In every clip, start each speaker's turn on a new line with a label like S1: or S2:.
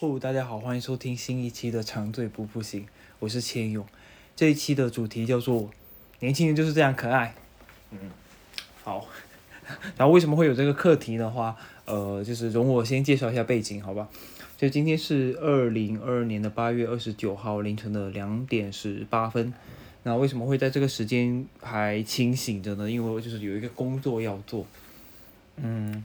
S1: 哦，大家好，欢迎收听新一期的长醉不复醒，我是千勇。这一期的主题叫做“年轻人就是这样可爱”。嗯，好。然后为什么会有这个课题的话，呃，就是容我先介绍一下背景，好吧？就今天是二零二二年的八月二十九号凌晨的两点十八分。那为什么会在这个时间还清醒着呢？因为就是有一个工作要做。嗯，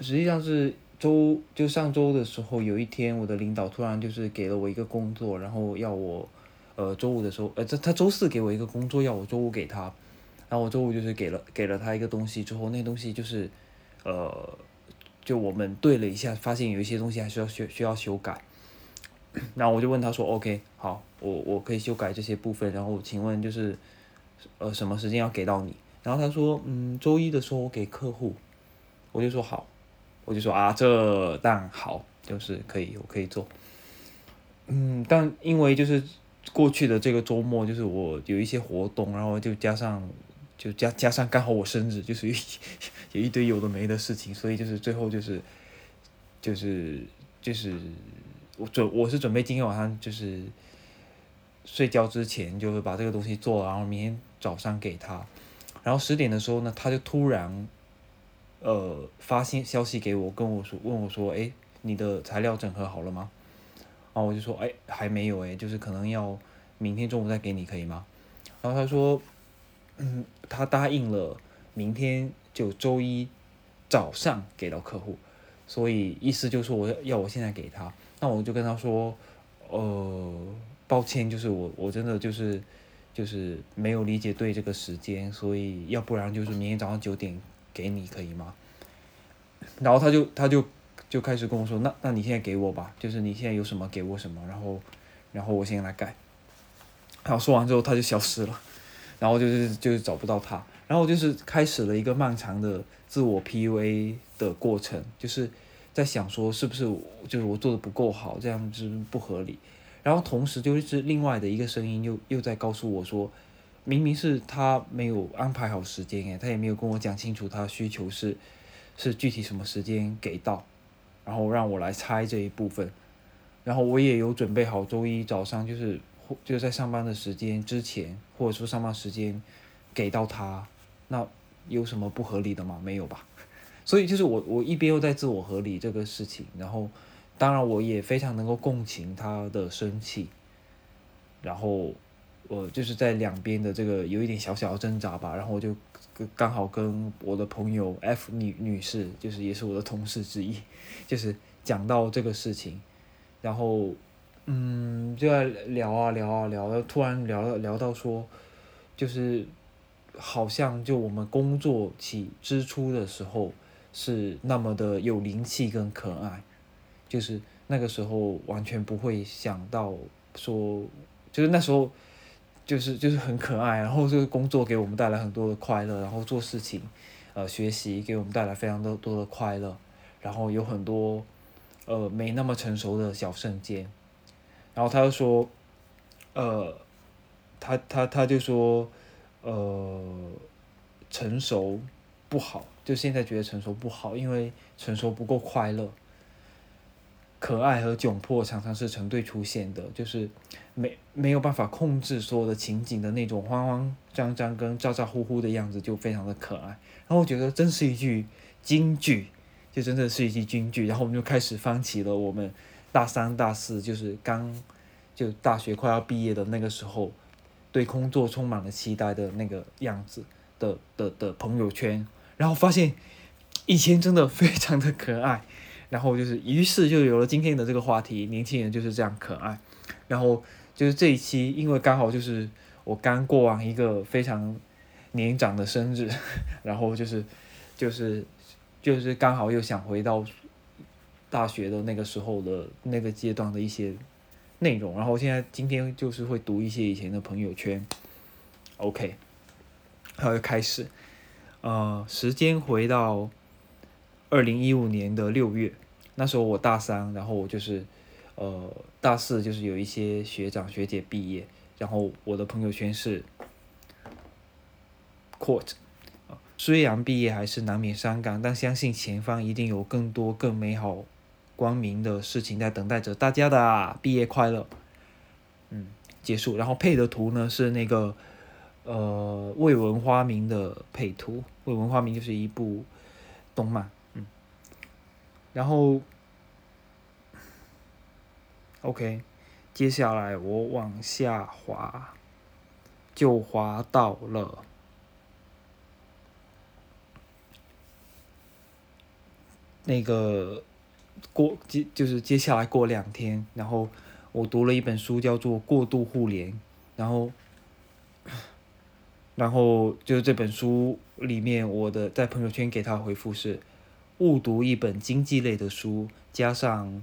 S1: 实际上是。周就上周的时候，有一天我的领导突然就是给了我一个工作，然后要我，呃，周五的时候，呃，这他周四给我一个工作，要我周五给他，然后我周五就是给了给了他一个东西之后，那东西就是，呃，就我们对了一下，发现有一些东西还需要需需要修改，然后我就问他说，OK，好，我我可以修改这些部分，然后请问就是，呃，什么时间要给到你？然后他说，嗯，周一的时候我给客户，我就说好。我就说啊，这但好，就是可以，我可以做。嗯，但因为就是过去的这个周末，就是我有一些活动，然后就加上就加加上刚好我生日，就是有一堆有的没的事情，所以就是最后就是就是就是我准我是准备今天晚上就是睡觉之前就会把这个东西做，然后明天早上给他。然后十点的时候呢，他就突然。呃，发信消息给我，跟我说，问我说，哎，你的材料整合好了吗？然后我就说，哎，还没有，哎，就是可能要明天中午再给你，可以吗？然后他说，嗯，他答应了，明天就周一早上给到客户，所以意思就是我要我现在给他，那我就跟他说，呃，抱歉，就是我我真的就是就是没有理解对这个时间，所以要不然就是明天早上九点。给你可以吗？然后他就他就就开始跟我说，那那你现在给我吧，就是你现在有什么给我什么，然后然后我先来改。然后说完之后他就消失了，然后就是就是找不到他，然后就是开始了一个漫长的自我 PUA 的过程，就是在想说是不是就是我做的不够好，这样子不合理。然后同时就是另外的一个声音又又在告诉我说。明明是他没有安排好时间诶，他也没有跟我讲清楚他需求是是具体什么时间给到，然后让我来猜这一部分，然后我也有准备好周一早上就是就是在上班的时间之前或者说上班时间给到他，那有什么不合理的吗？没有吧？所以就是我我一边又在自我合理这个事情，然后当然我也非常能够共情他的生气，然后。我就是在两边的这个有一点小小的挣扎吧，然后我就刚好跟我的朋友 F 女女士，就是也是我的同事之一，就是讲到这个事情，然后嗯就在聊啊聊啊聊，突然聊聊到说，就是好像就我们工作起支出的时候是那么的有灵气跟可爱，就是那个时候完全不会想到说，就是那时候。就是就是很可爱，然后这个工作给我们带来很多的快乐，然后做事情，呃，学习给我们带来非常多多的快乐，然后有很多，呃，没那么成熟的小瞬间，然后他就说，呃，他他他就说，呃，成熟不好，就现在觉得成熟不好，因为成熟不够快乐。可爱和窘迫常常是成对出现的，就是没没有办法控制所有的情景的那种慌慌张张跟咋咋呼呼的样子，就非常的可爱。然后我觉得真是一句京剧，就真的是一句京剧。然后我们就开始翻起了我们大三大四，就是刚就大学快要毕业的那个时候，对工作充满了期待的那个样子的的的朋友圈，然后发现以前真的非常的可爱。然后就是，于是就有了今天的这个话题，年轻人就是这样可爱。然后就是这一期，因为刚好就是我刚过完一个非常年长的生日，然后就是就是就是刚好又想回到大学的那个时候的那个阶段的一些内容。然后现在今天就是会读一些以前的朋友圈。OK，然后开始，呃，时间回到。二零一五年的六月，那时候我大三，然后我就是，呃，大四就是有一些学长学姐毕业，然后我的朋友圈是 q u o t 虽然毕业还是难免伤感，但相信前方一定有更多更美好光明的事情在等待着大家的！毕业快乐，嗯，结束。然后配的图呢是那个呃未闻花名的配图，未闻花名就是一部动漫，嗯，然后 OK，接下来我往下滑，就滑到了。那个过接就是接下来过两天，然后我读了一本书，叫做《过度互联》，然后，然后就是这本书里面，我的在朋友圈给他回复是：误读一本经济类的书，加上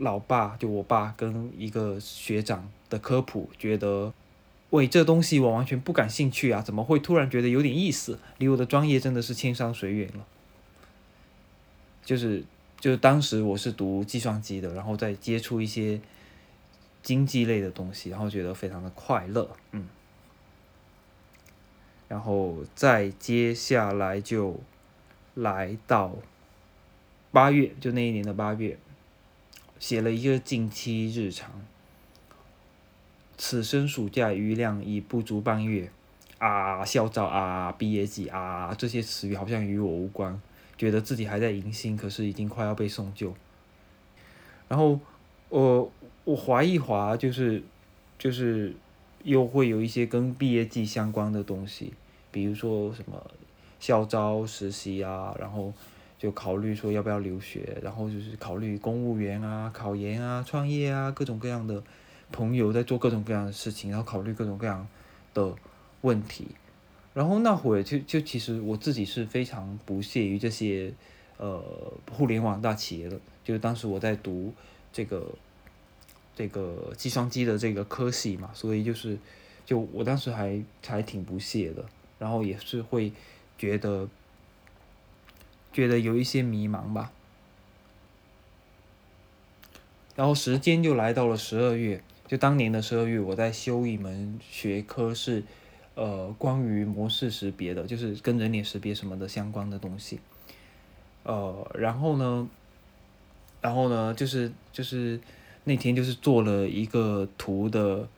S1: 老爸就我爸跟一个学长的科普，觉得喂这东西我完全不感兴趣啊，怎么会突然觉得有点意思？离我的专业真的是千山水远了。就是，就是当时我是读计算机的，然后再接触一些经济类的东西，然后觉得非常的快乐，嗯。然后再接下来就来到八月，就那一年的八月，写了一个近期日常。此生暑假余量已不足半月，啊，校招啊，毕业季啊，这些词语好像与我无关。觉得自己还在迎新，可是已经快要被送旧。然后我我划一划，就是就是又会有一些跟毕业季相关的东西，比如说什么校招实习啊，然后就考虑说要不要留学，然后就是考虑公务员啊、考研啊、创业啊，各种各样的朋友在做各种各样的事情，然后考虑各种各样的问题。然后那会儿就就其实我自己是非常不屑于这些，呃，互联网大企业的。就是当时我在读这个这个计算机的这个科系嘛，所以就是就我当时还还挺不屑的，然后也是会觉得觉得有一些迷茫吧。然后时间就来到了十二月，就当年的十二月，我在修一门学科是。呃，关于模式识别的，就是跟人脸识别什么的相关的东西。呃，然后呢，然后呢，就是就是那天就是做了一个图的，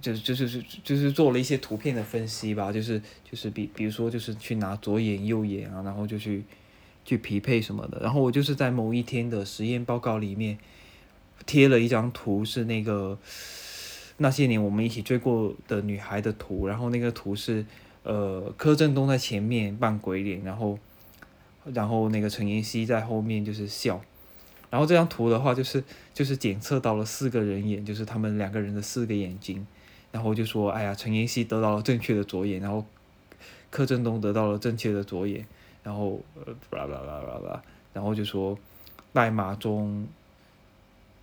S1: 就是就是是就是做了一些图片的分析吧，就是就是比比如说就是去拿左眼右眼啊，然后就去去匹配什么的。然后我就是在某一天的实验报告里面贴了一张图，是那个。那些年我们一起追过的女孩的图，然后那个图是，呃，柯震东在前面扮鬼脸，然后，然后那个陈妍希在后面就是笑，然后这张图的话就是就是检测到了四个人眼，就是他们两个人的四个眼睛，然后就说，哎呀，陈妍希得到了正确的左眼，然后柯震东得到了正确的左眼，然后呃，啦啦啦啦啦，然后就说代码中。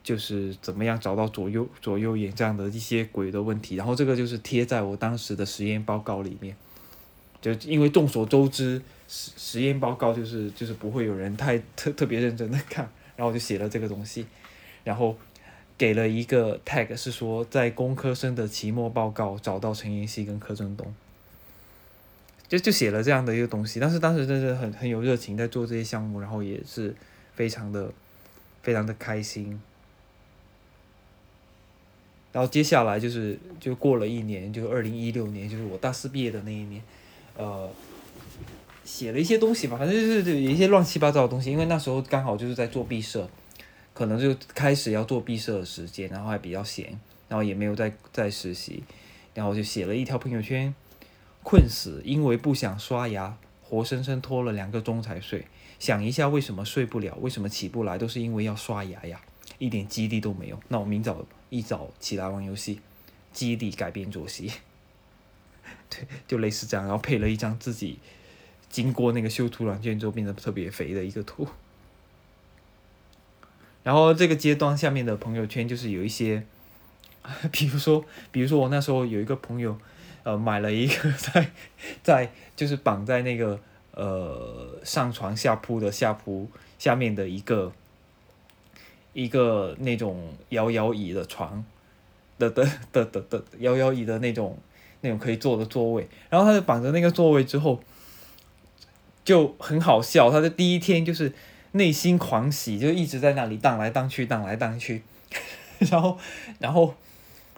S1: 就是怎么样找到左右左右眼这样的一些鬼的问题，然后这个就是贴在我当时的实验报告里面，就因为众所周知实实验报告就是就是不会有人太特特别认真的看，然后我就写了这个东西，然后给了一个 tag 是说在工科生的期末报告找到陈妍希跟柯震东，就就写了这样的一个东西，但是当时真的很很有热情在做这些项目，然后也是非常的非常的开心。然后接下来就是就过了一年，就是二零一六年，就是我大四毕业的那一年，呃，写了一些东西吧，反正就是有一些乱七八糟的东西，因为那时候刚好就是在做毕设，可能就开始要做毕设的时间，然后还比较闲，然后也没有在在实习，然后就写了一条朋友圈，困死，因为不想刷牙，活生生拖了两个钟才睡，想一下为什么睡不了，为什么起不来，都是因为要刷牙呀。一点激励都没有，那我明早一早起来玩游戏，激励改变作息，对，就类似这样，然后配了一张自己经过那个修图软件之后变得特别肥的一个图，然后这个阶段下面的朋友圈就是有一些，比如说，比如说我那时候有一个朋友，呃，买了一个 在在就是绑在那个呃上床下铺的下铺下面的一个。一个那种摇摇椅的床，的的的的的摇摇椅的那种那种可以坐的座位，然后他就绑着那个座位之后，就很好笑。他的第一天就是内心狂喜，就一直在那里荡来荡去，荡来荡去。然后，然后，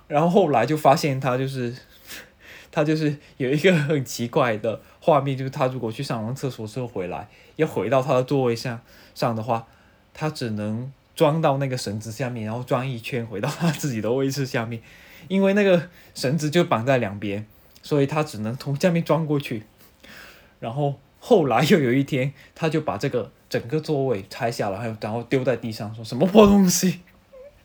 S1: 然后后来就发现他就是，他就是有一个很奇怪的画面，就是他如果去上完厕所之后回来，要回到他的座位上上的话，他只能装到那个绳子下面，然后装一圈回到他自己的位置下面，因为那个绳子就绑在两边，所以他只能从下面装过去。然后后来又有一天，他就把这个整个座位拆下来，还有然后丢在地上，说什么破东西。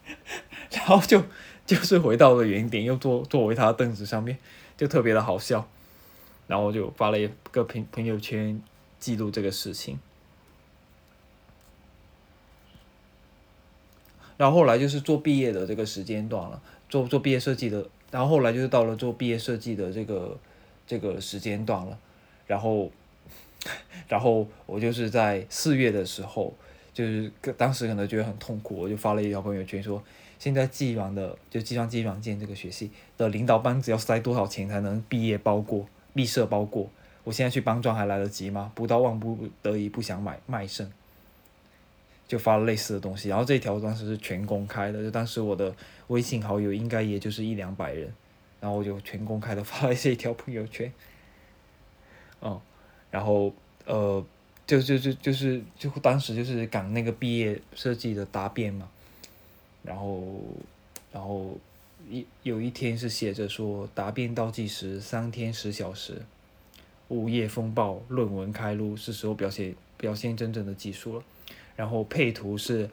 S1: 然后就就是回到了原点，又坐坐回他的凳子上面，就特别的好笑。然后就发了一个朋朋友圈记录这个事情。然后后来就是做毕业的这个时间段了，做做毕业设计的。然后后来就是到了做毕业设计的这个这个时间段了。然后，然后我就是在四月的时候。就是当时可能觉得很痛苦，我就发了一条朋友圈说，现在计软的就计算机软件这个学系的领导班子要塞多少钱才能毕业包过毕设包过？我现在去帮装还来得及吗？不到万不得已不想买卖肾，就发了类似的东西。然后这条当时是全公开的，就当时我的微信好友应该也就是一两百人，然后我就全公开的发了这条朋友圈。嗯，然后呃。就就就就是就当时就是赶那个毕业设计的答辩嘛，然后然后一有一天是写着说答辩倒计时三天十小时，午夜风暴论文开录是时候表现表现真正的技术了，然后配图是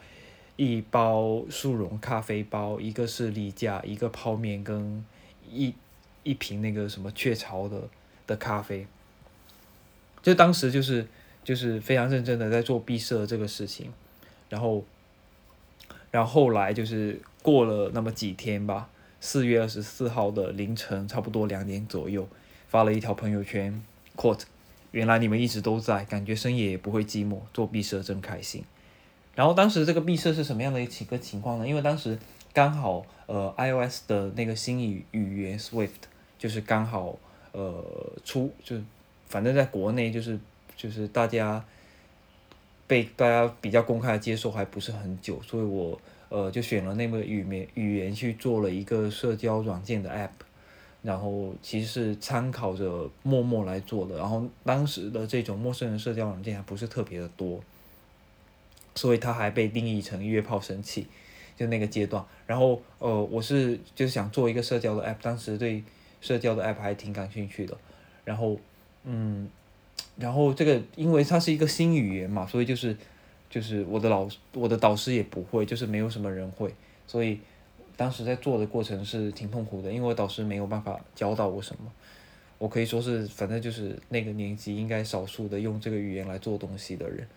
S1: 一包速溶咖啡包，一个是例假，一个泡面跟一一瓶那个什么雀巢的的咖啡，就当时就是。就是非常认真的在做毕设这个事情，然后，然后后来就是过了那么几天吧，四月二十四号的凌晨差不多两点左右，发了一条朋友圈，quote，原来你们一直都在，感觉深夜也不会寂寞，做毕设真开心。然后当时这个毕设是什么样的一个情况呢？因为当时刚好呃 iOS 的那个新语语言 Swift 就是刚好呃出，就反正在国内就是。就是大家被大家比较公开的接受还不是很久，所以我呃就选了那个语言语言去做了一个社交软件的 app，然后其实是参考着陌陌来做的，然后当时的这种陌生人社交软件还不是特别的多，所以它还被定义成约炮神器，就那个阶段，然后呃我是就是想做一个社交的 app，当时对社交的 app 还挺感兴趣的，然后嗯。然后这个，因为它是一个新语言嘛，所以就是，就是我的老我的导师也不会，就是没有什么人会，所以当时在做的过程是挺痛苦的，因为我导师没有办法教到我什么，我可以说是反正就是那个年级应该少数的用这个语言来做东西的人，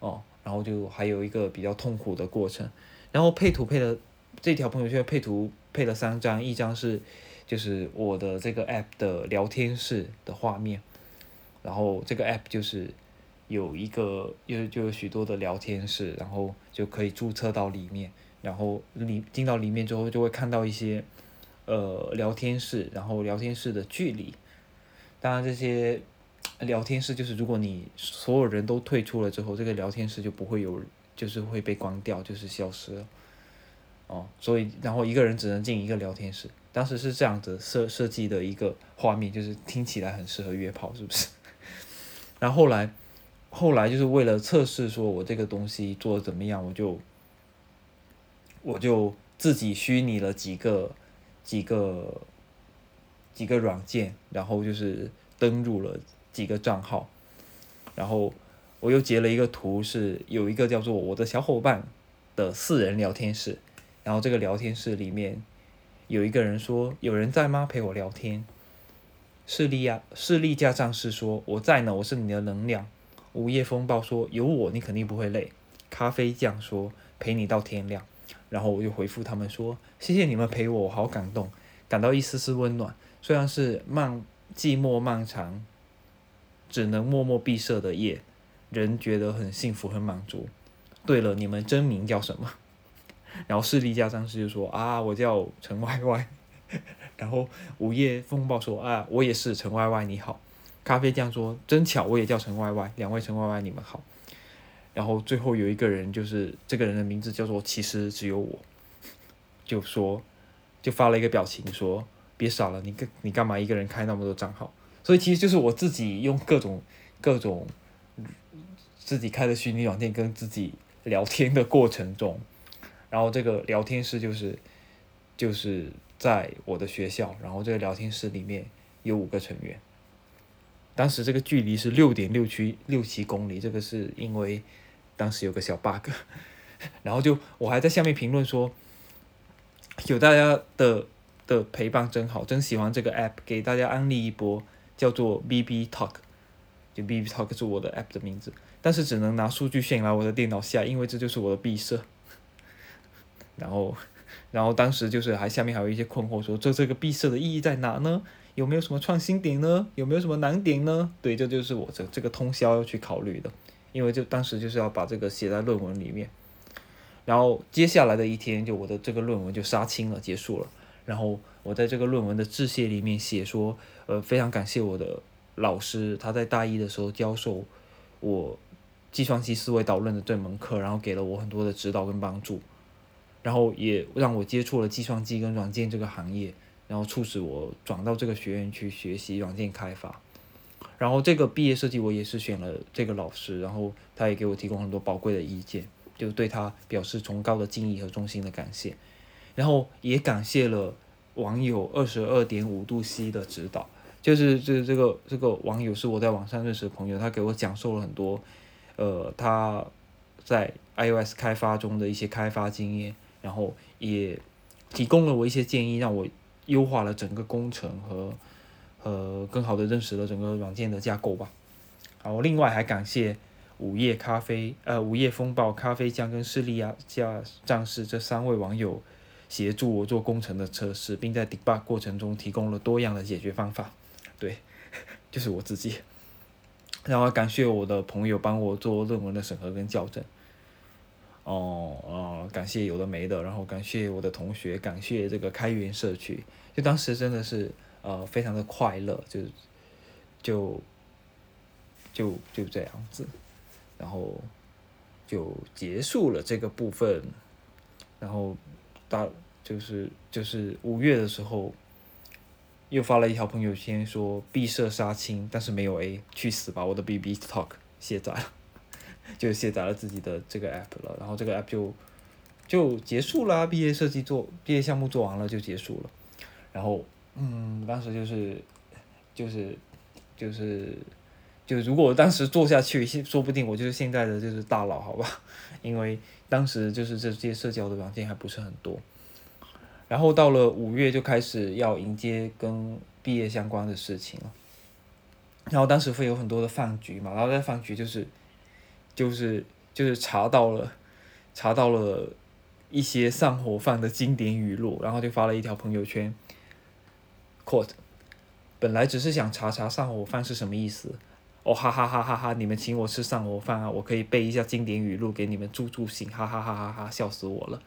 S1: 哦，然后就还有一个比较痛苦的过程，然后配图配了这条朋友圈配图配了三张，一张是就是我的这个 app 的聊天室的画面。然后这个 app 就是有一个有就有许多的聊天室，然后就可以注册到里面，然后里进到里面之后就会看到一些呃聊天室，然后聊天室的距离。当然这些聊天室就是如果你所有人都退出了之后，这个聊天室就不会有，就是会被关掉，就是消失了。哦，所以然后一个人只能进一个聊天室，当时是这样子设设计的一个画面，就是听起来很适合约炮，是不是？然后后来，后来就是为了测试说我这个东西做的怎么样，我就我就自己虚拟了几个几个几个软件，然后就是登录了几个账号，然后我又截了一个图，是有一个叫做我的小伙伴的四人聊天室，然后这个聊天室里面有一个人说：“有人在吗？陪我聊天。”势力啊，势力加战士说：“我在呢，我是你的能量。”午夜风暴说：“有我，你肯定不会累。”咖啡酱说：“陪你到天亮。”然后我就回复他们说：“谢谢你们陪我，我好感动，感到一丝丝温暖。虽然是漫寂寞漫长，只能默默闭塞的夜，人觉得很幸福很满足。对了，你们真名叫什么？” 然后势力加战士就说：“啊，我叫陈歪歪。”然后午夜风暴说啊，我也是陈 Y Y 你好，咖啡酱说真巧，我也叫陈 Y Y，两位陈 Y Y 你们好。然后最后有一个人就是这个人的名字叫做其实只有我，就 说就发了一个表情说别傻了，你干你干嘛一个人开那么多账号？所以其实就是我自己用各种各种自己开的虚拟软件跟自己聊天的过程中，然后这个聊天室就是就是在我的学校，然后这个聊天室里面有五个成员。当时这个距离是六点六七六七公里，这个是因为当时有个小 bug，然后就我还在下面评论说，有大家的的陪伴真好，真喜欢这个 app，给大家安利一波，叫做 BB Talk，就 BB Talk 是我的 app 的名字，但是只能拿数据线来我的电脑下，因为这就是我的毕设。然后，然后当时就是还下面还有一些困惑，说这这个闭塞的意义在哪呢？有没有什么创新点呢？有没有什么难点呢？对，这就是我这这个通宵要去考虑的，因为就当时就是要把这个写在论文里面，然后接下来的一天就我的这个论文就杀青了，结束了。然后我在这个论文的致谢里面写说，呃，非常感谢我的老师，他在大一的时候教授我计算机思维导论的这门课，然后给了我很多的指导跟帮助，然后也让我接触了计算机跟软件这个行业。然后促使我转到这个学院去学习软件开发，然后这个毕业设计我也是选了这个老师，然后他也给我提供很多宝贵的意见，就对他表示崇高的敬意和衷心的感谢，然后也感谢了网友二十二点五度 C 的指导，就是这这个这个网友是我在网上认识的朋友，他给我讲授了很多，呃他在 iOS 开发中的一些开发经验，然后也提供了我一些建议，让我。优化了整个工程和，呃，更好的认识了整个软件的架构吧。然后另外还感谢午夜咖啡、呃午夜风暴、咖啡酱跟势利亚加战士这三位网友协助我做工程的测试，并在 debug 过程中提供了多样的解决方法。对，就是我自己。然后感谢我的朋友帮我做论文的审核跟校正。哦哦，感谢有的没的，然后感谢我的同学，感谢这个开源社区，就当时真的是呃非常的快乐，就就就就这样子，然后就结束了这个部分，然后大就是就是五月的时候，又发了一条朋友圈说毕设杀青，但是没有 A，去死吧，我的 BB Talk 卸载了。就卸载了自己的这个 app 了，然后这个 app 就就结束了，毕业设计做毕业项目做完了就结束了，然后嗯，当时就是就是就是就如果当时做下去，说不定我就是现在的就是大佬，好吧？因为当时就是这些社交的软件还不是很多，然后到了五月就开始要迎接跟毕业相关的事情了，然后当时会有很多的饭局嘛，然后在饭局就是。就是就是查到了，查到了一些上火饭的经典语录，然后就发了一条朋友圈。quote，本来只是想查查上火饭是什么意思，哦哈哈哈哈哈！你们请我吃上火饭啊，我可以背一下经典语录给你们助助兴，哈哈哈哈哈！笑死我了。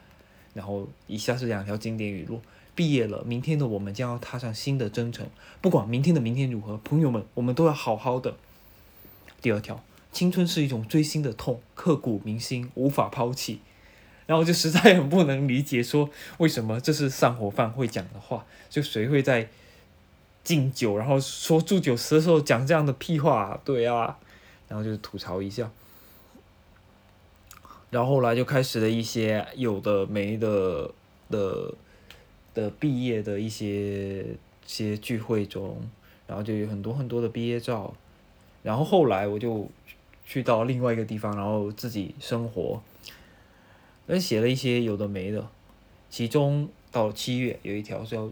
S1: 然后以下是两条经典语录：毕业了，明天的我们将要踏上新的征程，不管明天的明天如何，朋友们，我们都要好好的。第二条。青春是一种锥心的痛，刻骨铭心，无法抛弃。然后就实在很不能理解，说为什么这是散伙饭会讲的话？就谁会在敬酒，然后说祝酒词的时候讲这样的屁话？对啊，然后就吐槽一下。然后后来就开始了一些有的没的的的毕业的一些些聚会中，然后就有很多很多的毕业照。然后后来我就。去到另外一个地方，然后自己生活，那写了一些有的没的，其中到七月有一条是要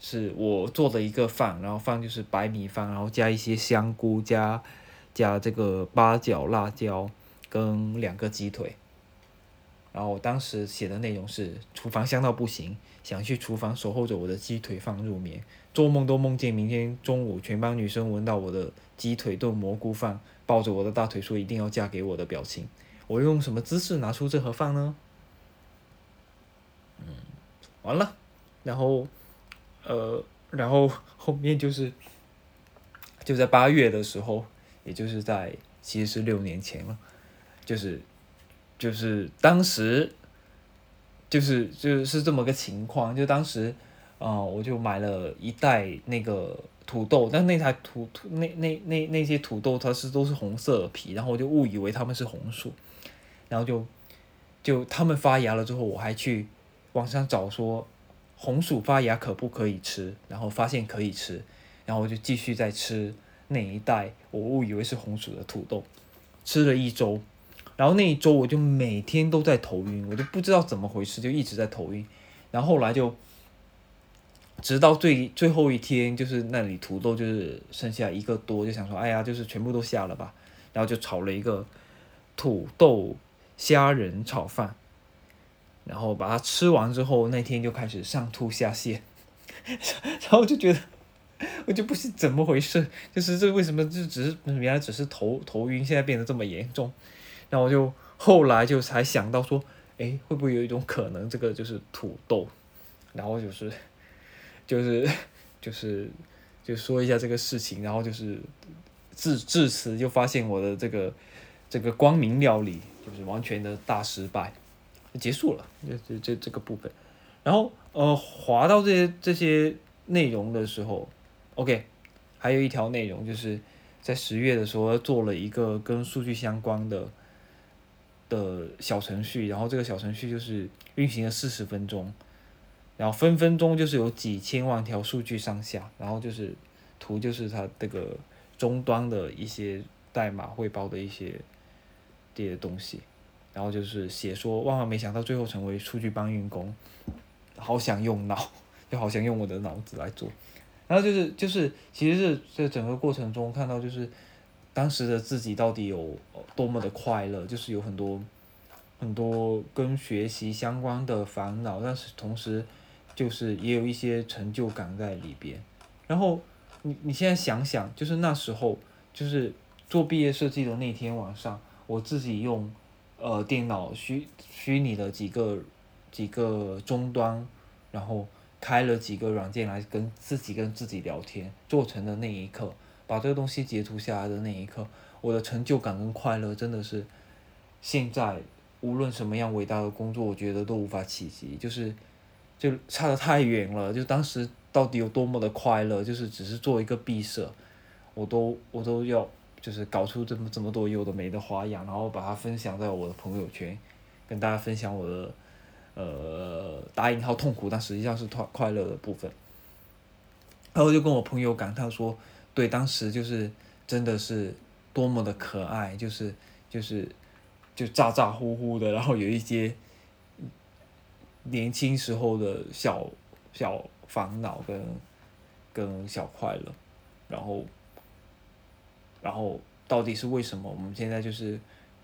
S1: 是我做的一个饭，然后饭就是白米饭，然后加一些香菇，加加这个八角、辣椒跟两个鸡腿，然后我当时写的内容是厨房香到不行，想去厨房守候着我的鸡腿饭入眠，做梦都梦见明天中午全班女生闻到我的鸡腿炖蘑菇饭。抱着我的大腿说一定要嫁给我的表情，我用什么姿势拿出这盒饭呢？嗯，完了，然后，呃，然后后面就是，就在八月的时候，也就是在其实是六年前了，就是就是当时就是就是这么个情况，就当时呃我就买了一袋那个土豆，但那台土土那那那那些土豆它是都是红色的皮，然后我就误以为它们是红薯，然后就就它们发芽了之后，我还去网上找说红薯发芽可不可以吃，然后发现可以吃，然后我就继续在吃那一袋我误以为是红薯的土豆，吃了一周，然后那一周我就每天都在头晕，我就不知道怎么回事，就一直在头晕，然后后来就。直到最最后一天，就是那里土豆就是剩下一个多，就想说，哎呀，就是全部都下了吧，然后就炒了一个土豆虾仁炒饭，然后把它吃完之后，那天就开始上吐下泻，然后就觉得我就不是怎么回事，就是这为什么就只是原来只是头头晕，现在变得这么严重，然后就后来就才想到说，哎，会不会有一种可能，这个就是土豆，然后就是。就是就是就说一下这个事情，然后就是至至此就发现我的这个这个光明料理就是完全的大失败，结束了，这这这这个部分。然后呃，划到这些这些内容的时候，OK，还有一条内容就是在十月的时候做了一个跟数据相关的的小程序，然后这个小程序就是运行了四十分钟。然后分分钟就是有几千万条数据上下，然后就是图就是它这个终端的一些代码汇报的一些这些东西，然后就是写说万万没想到最后成为数据搬运工，好想用脑，就好想用我的脑子来做，然后就是就是其实是在整个过程中看到就是当时的自己到底有多么的快乐，就是有很多很多跟学习相关的烦恼，但是同时。就是也有一些成就感在里边，然后你你现在想想，就是那时候就是做毕业设计的那天晚上，我自己用呃电脑虚虚拟的几个几个终端，然后开了几个软件来跟自己跟自己聊天，做成的那一刻，把这个东西截图下来的那一刻，我的成就感跟快乐真的是现在无论什么样伟大的工作，我觉得都无法企及，就是。就差得太远了，就当时到底有多么的快乐，就是只是做一个毕设，我都我都要就是搞出这么这么多有的没的花样，然后把它分享在我的朋友圈，跟大家分享我的呃打引号痛苦，但实际上是快快乐的部分。然后就跟我朋友感叹说，对，当时就是真的是多么的可爱，就是就是就咋咋呼呼的，然后有一些。年轻时候的小小烦恼跟跟小快乐，然后然后到底是为什么？我们现在就是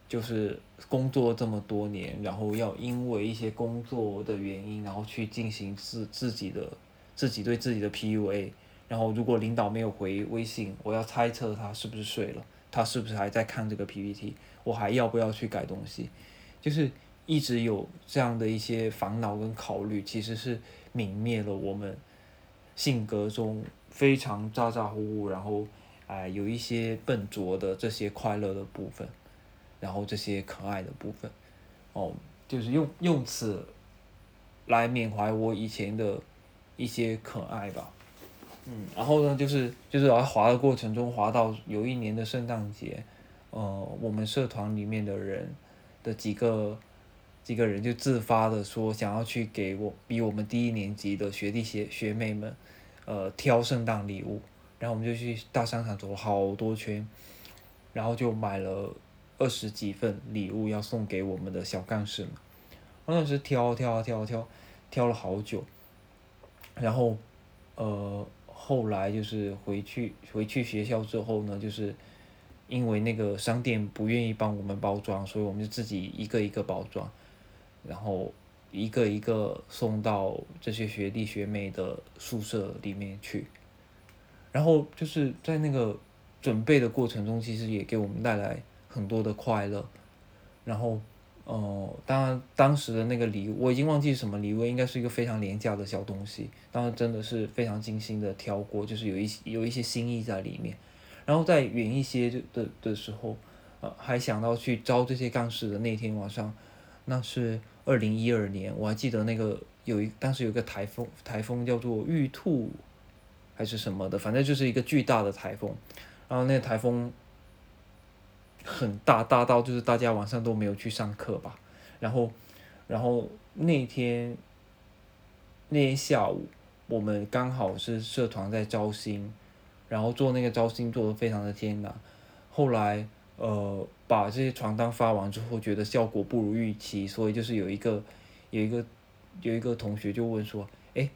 S1: 就是工作这么多年，然后要因为一些工作的原因，然后去进行自自己的自己对自己的 PUA，然后如果领导没有回微信，我要猜测他是不是睡了，他是不是还在看这个 PPT，我还要不要去改东西？就是。一直有这样的一些烦恼跟考虑，其实是泯灭了我们性格中非常咋咋呼呼，然后哎有一些笨拙的这些快乐的部分，然后这些可爱的部分，哦，就是用用此来缅怀我以前的一些可爱吧，嗯，然后呢，就是就是来滑的过程中滑到有一年的圣诞节，呃，我们社团里面的人的几个。几个人就自发的说想要去给我比我们低一年级的学弟学学妹们，呃挑圣诞礼物，然后我们就去大商场走了好多圈，然后就买了二十几份礼物要送给我们的小干事们，我那时挑挑挑挑挑了好久，然后呃后来就是回去回去学校之后呢，就是。因为那个商店不愿意帮我们包装，所以我们就自己一个一个包装。然后一个一个送到这些学弟学妹的宿舍里面去，然后就是在那个准备的过程中，其实也给我们带来很多的快乐。然后，呃，当然当时的那个礼物我已经忘记什么礼物，应该是一个非常廉价的小东西，当然真的是非常精心的挑过，就是有一些有一些心意在里面。然后在远一些的的时候，呃，还想到去招这些干事的那天晚上，那是二零一二年，我还记得那个有一当时有个台风，台风叫做玉兔，还是什么的，反正就是一个巨大的台风，然后那个台风很大，大到就是大家晚上都没有去上课吧，然后，然后那天那天下午，我们刚好是社团在招新，然后做那个招新做的非常的艰难，后来。呃，把这些床单发完之后，觉得效果不如预期，所以就是有一个，有一个，有一个同学就问说，哎，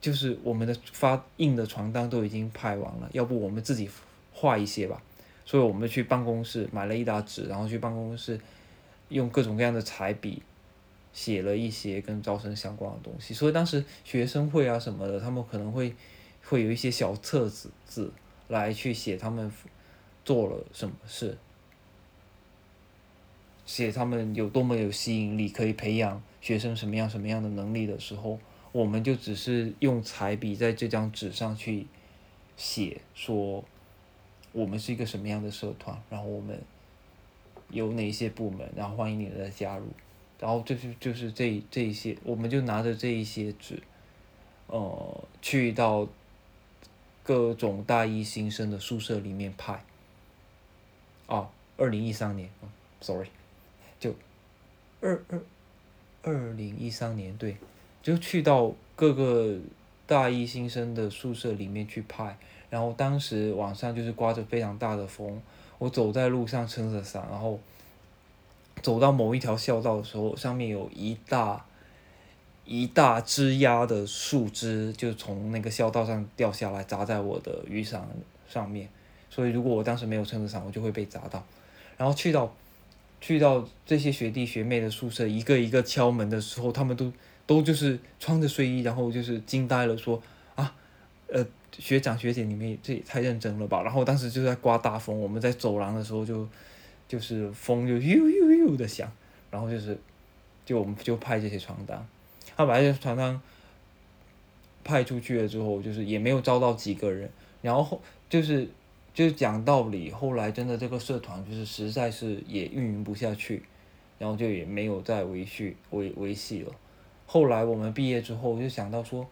S1: 就是我们的发印的床单都已经拍完了，要不我们自己画一些吧？所以我们去办公室买了一沓纸，然后去办公室用各种各样的彩笔写了一些跟招生相关的东西。所以当时学生会啊什么的，他们可能会会有一些小册子字来去写他们做了什么事。写他们有多么有吸引力，可以培养学生什么样什么样的能力的时候，我们就只是用彩笔在这张纸上去写，说我们是一个什么样的社团，然后我们有哪些部门，然后欢迎你的加入，然后就是就是这这一些，我们就拿着这一些纸，呃，去到各种大一新生的宿舍里面派。哦，二零一三年，sorry。就二二二零一三年对，就去到各个大一新生的宿舍里面去拍，然后当时晚上就是刮着非常大的风，我走在路上撑着伞，然后走到某一条校道的时候，上面有一大一大枝丫的树枝就从那个校道上掉下来砸在我的雨伞上面，所以如果我当时没有撑着伞，我就会被砸到，然后去到。去到这些学弟学妹的宿舍，一个一个敲门的时候，他们都都就是穿着睡衣，然后就是惊呆了，说啊，呃，学长学姐，你们这也太认真了吧？然后当时就在刮大风，我们在走廊的时候就就是风就呦呦呦的响，然后就是就我们就派这些床单，他把这些床单派出去了之后，就是也没有招到几个人，然后就是。就讲道理，后来真的这个社团就是实在是也运营不下去，然后就也没有再维续维维系了。后来我们毕业之后就想到说，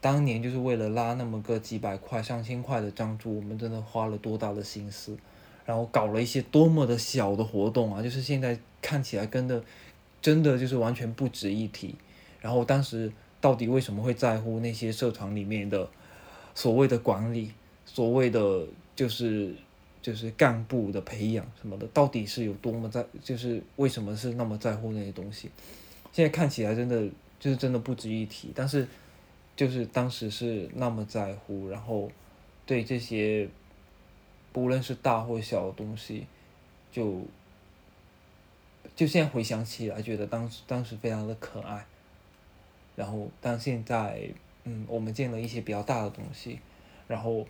S1: 当年就是为了拉那么个几百块、上千块的赞助，我们真的花了多大的心思，然后搞了一些多么的小的活动啊！就是现在看起来跟的，真的就是完全不值一提。然后当时到底为什么会在乎那些社团里面的所谓的管理，所谓的？就是就是干部的培养什么的，到底是有多么在，就是为什么是那么在乎那些东西？现在看起来真的就是真的不值一提，但是就是当时是那么在乎，然后对这些不论是大或小的东西，就就现在回想起来，觉得当时当时非常的可爱。然后但现在嗯，我们见了一些比较大的东西，然后。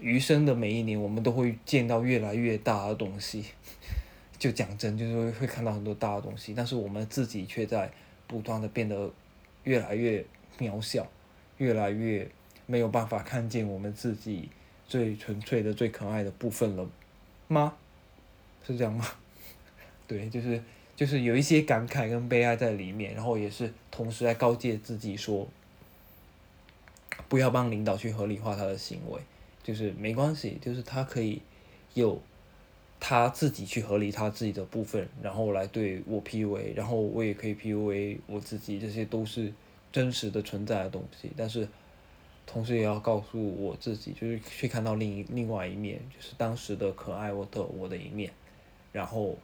S1: 余生的每一年，我们都会见到越来越大的东西。就讲真，就是会看到很多大的东西，但是我们自己却在不断的变得越来越渺小，越来越没有办法看见我们自己最纯粹的、最可爱的部分了吗？是这样吗？对，就是就是有一些感慨跟悲哀在里面，然后也是同时在告诫自己说，不要帮领导去合理化他的行为。就是没关系，就是他可以有他自己去合理他自己的部分，然后来对我 PUA，然后我也可以 PUA 我自己，这些都是真实的存在的东西。但是同时也要告诉我自己，就是去看到另一另外一面，就是当时的可爱我的我的一面，然后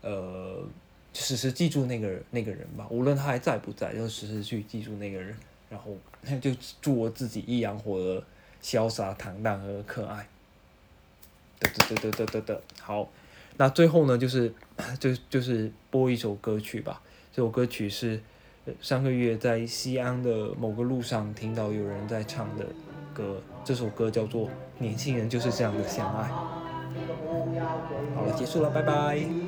S1: 呃时时记住那个那个人吧，无论他还在不在，就时时去记住那个人，然后 就祝我自己一阳火的。潇洒坦荡和可爱，得得得得得得好，那最后呢，就是 就就是播一首歌曲吧。这首歌曲是上个月在西安的某个路上听到有人在唱的歌，这首歌叫做《年轻人就是这样的相爱》。好了，结束了，拜拜。